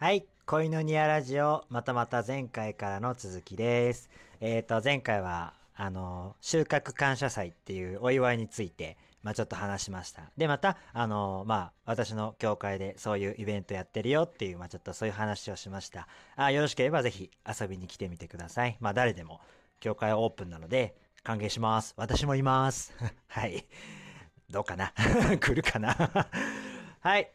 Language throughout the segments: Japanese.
はい。恋のニアラジオ、またまた前回からの続きです。えっ、と、前回は、あの、収穫感謝祭っていうお祝いについて、まあちょっと話しました。で、また、あの、まあ私の教会でそういうイベントやってるよっていう、まあちょっとそういう話をしました。あよろしければぜひ遊びに来てみてください。まあ誰でも、教会オープンなので、歓迎します。私もいます。はい。どうかな？来るかな？はい。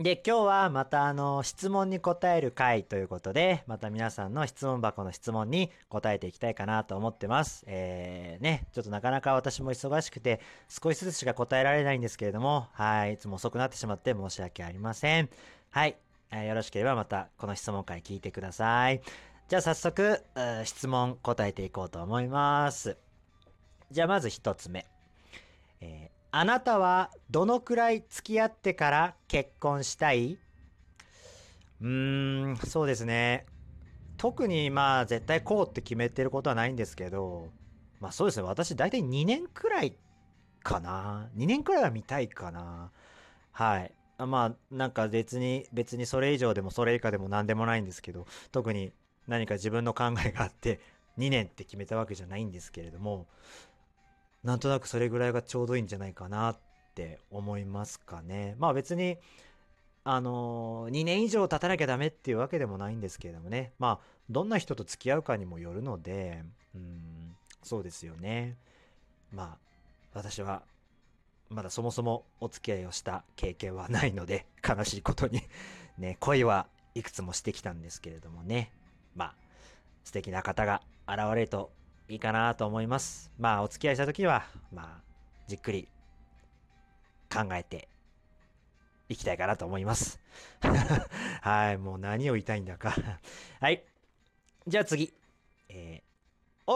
で、今日はまたあの、質問に答える回ということで、また皆さんの質問箱の質問に答えていきたいかなと思ってます。えー、ね、ちょっとなかなか私も忙しくて、少しずつしか答えられないんですけれども、はい、いつも遅くなってしまって申し訳ありません。はい、えよろしければまたこの質問回聞いてください。じゃあ早速、質問答えていこうと思います。じゃあまず一つ目。あなたはどのくらい付き合ってから結婚したい？うーん、そうですね。特にまあ絶対こうって決めてることはないんですけど、まあそうですね。私大体2年くらいかな。2年くらいは見たいかな。はい。まあなんか別に、別にそれ以上でもそれ以下でも何でもないんですけど、特に何か自分の考えがあって2年って決めたわけじゃないんですけれども、なんとなくそれぐらいがちょうどいいんじゃないかなって思いますかね。まあ別に、あのー、2年以上経たなきゃダメっていうわけでもないんですけれどもね。まあ、どんな人と付き合うかにもよるので、うん、そうですよね。まあ、私は、まだそもそもお付き合いをした経験はないので、悲しいことに、ね、恋はいくつもしてきたんですけれどもね。まあ、素敵な方が現れるといいかなと思います。まあ、お付き合いした時は、まあ、じっくり考えていきたいかなと思います。はい、もう何を言いたいんだか。はい。じゃあ次。えー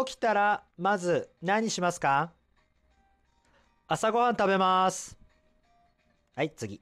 起きたら、まず何しますか？朝ごはん食べます。はい、次。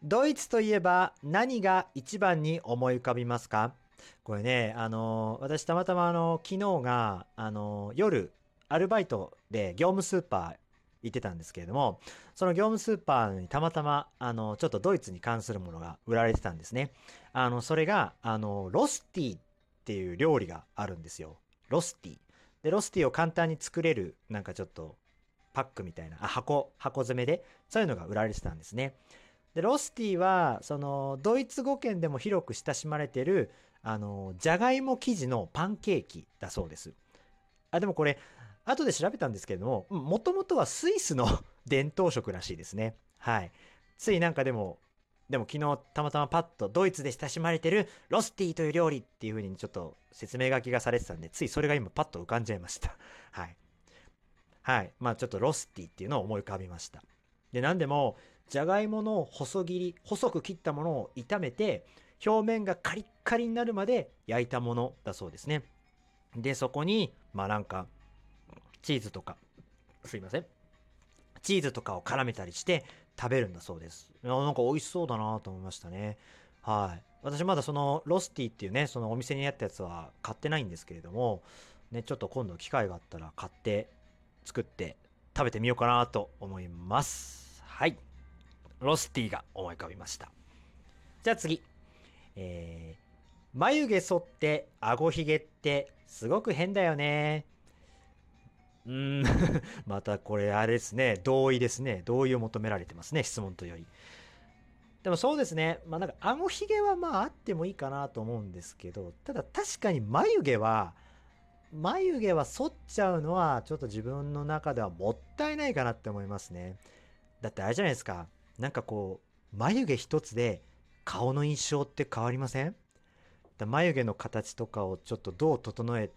ドイツといえば何が一番に思い浮かびますか？これね、あの私たまたまあの昨日が、あの夜、アルバイトで業務スーパー行ってたんですけれども、その業務スーパーにたまたま、あの、ちょっとドイツに関するものが売られてたんですね。あの、それが、あの、ロスティっていう料理があるんですよ。ロスティ。で、ロスティを簡単に作れる、なんかちょっと、パックみたいな、あ、箱、箱詰めで、そういうのが売られてたんですね。で、ロスティは、その、ドイツ語圏でも広く親しまれてる、あの、じゃがいも生地のパンケーキだそうです。あ、でもこれ、後で調べたんですけれども、もともとはスイスの伝統食らしいですね。はい。ついなんかでも、でも昨日たまたまパッとドイツで親しまれてるロスティという料理っていう風にちょっと説明書きがされてたんで、ついそれが今パッと浮かんじゃいました。はい。はい。まあちょっとロスティっていうのを思い浮かびました。で、なんでも、じゃがいもの細切り、細く切ったものを炒めて、表面がカリッカリになるまで焼いたものだそうですね。で、そこに、まあなんか、チーズとか、すいません。チーズとかを絡めたりして食べるんだそうです。なんか美味しそうだなと思いましたね。はい。私まだそのロスティっていうね、そのお店にあったやつは買ってないんですけれども、ね、ちょっと今度機会があったら買って作って食べてみようかなと思います。はい。ロスティが思い浮かびました。じゃあ次。えー、眉毛剃って顎ひげってすごく変だよね。うーん、またこれあれですね、同意ですね。同意を求められてますね、質問とより。でもそうですね、まあなんか顎ひげはまああってもいいかなと思うんですけど、ただ確かに眉毛は、眉毛は剃っちゃうのはちょっと自分の中ではもったいないかなって思いますね。だってあれじゃないですか、なんかこう、眉毛一つで顔の印象って変わりません？眉毛の形とかをちょっとどう整え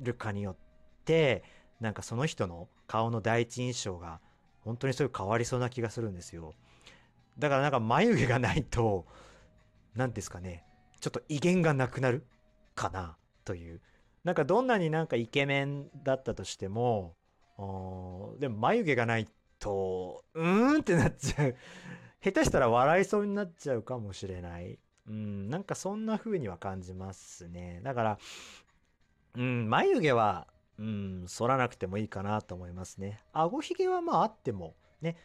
るかによって、なんかその人の顔の第一印象が本当にそういう変わりそうな気がするんですよ。だからなんか眉毛がないと、何ですかね、ちょっと威厳がなくなるかなという。なんかどんなになんかイケメンだったとしても、でも眉毛がないと、うーんってなっちゃう。下手したら笑いそうになっちゃうかもしれない。うん、なんかそんな風には感じますね。だから、うん、眉毛は、うん、剃らなくてもいいかなと思いますね。顎ひげはまああっても、ね。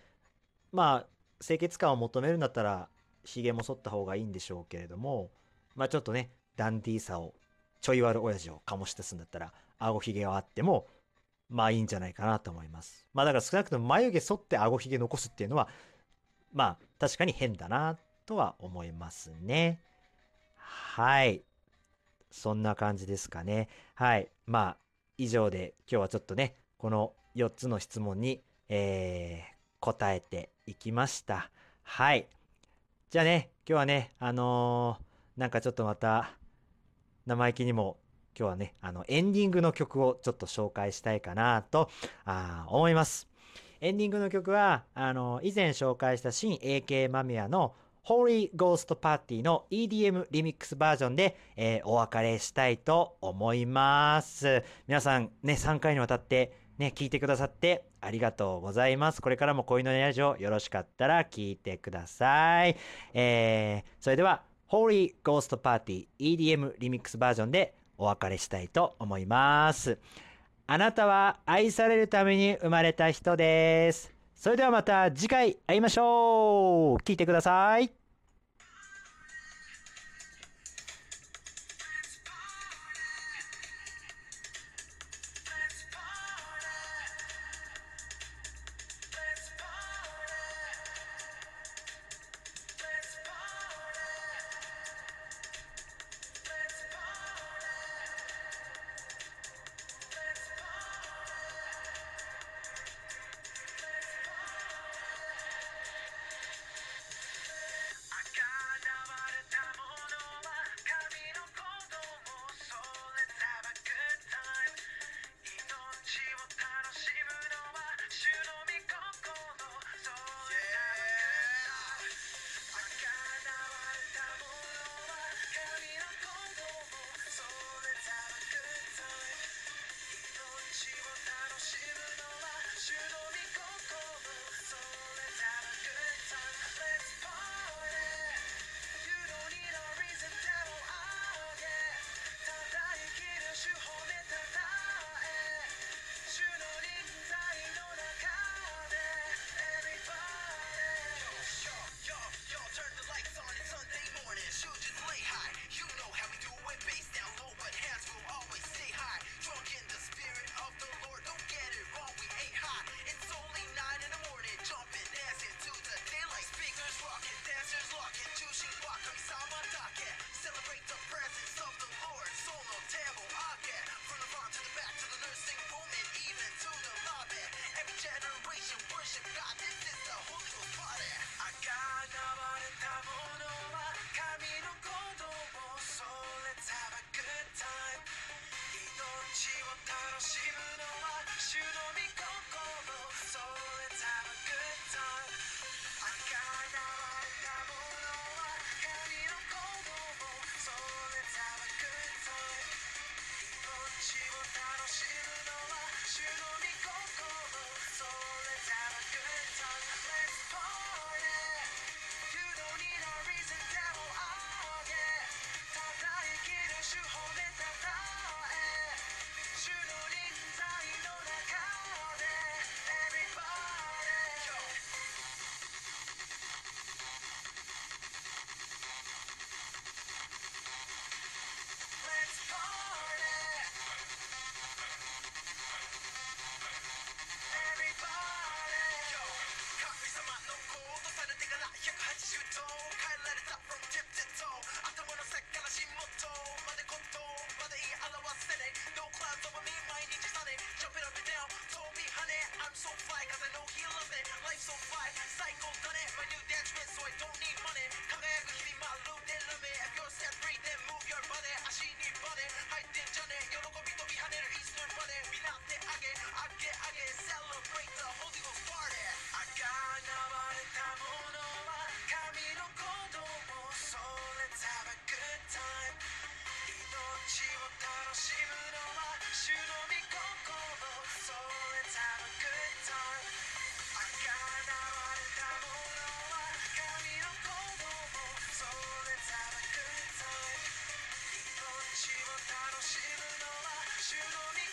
まあ、清潔感を求めるんだったら、ひげも剃った方がいいんでしょうけれども、まあちょっとね、ダンディーさを、ちょい悪親父を醸し出すんだったら、顎ひげはあっても、まあいいんじゃないかなと思います。まあだから少なくとも眉毛剃って顎ひげ残すっていうのは、まあ確かに変だなとは思いますね。はい。そんな感じですかね。はい。まあ以上で今日はちょっとね、この4つの質問に、えー、答えていきました。はい。じゃあね、今日はね、あのー、なんかちょっとまた、生意気にも今日はね、あの、エンディングの曲をちょっと紹介したいかなと、あ思います。エンディングの曲は、あの、以前紹介した新 AK マミアの Holy Ghost Party の EDM リミックスバージョンで、えー、お別れしたいと思います。皆さんね、3回にわたってね、聞いてくださってありがとうございます。これからも恋のラジオよろしかったら聞いてください。えー、それでは、Holy Ghost Party EDM リミックスバージョンでお別れしたいと思います。あなたは愛されるために生まれた人です。それではまた次回会いましょう聞いてください。fly, cause I know he loves it. Life's so fly, psycho, done it. My new dance so I don't need 死ぬのは主の御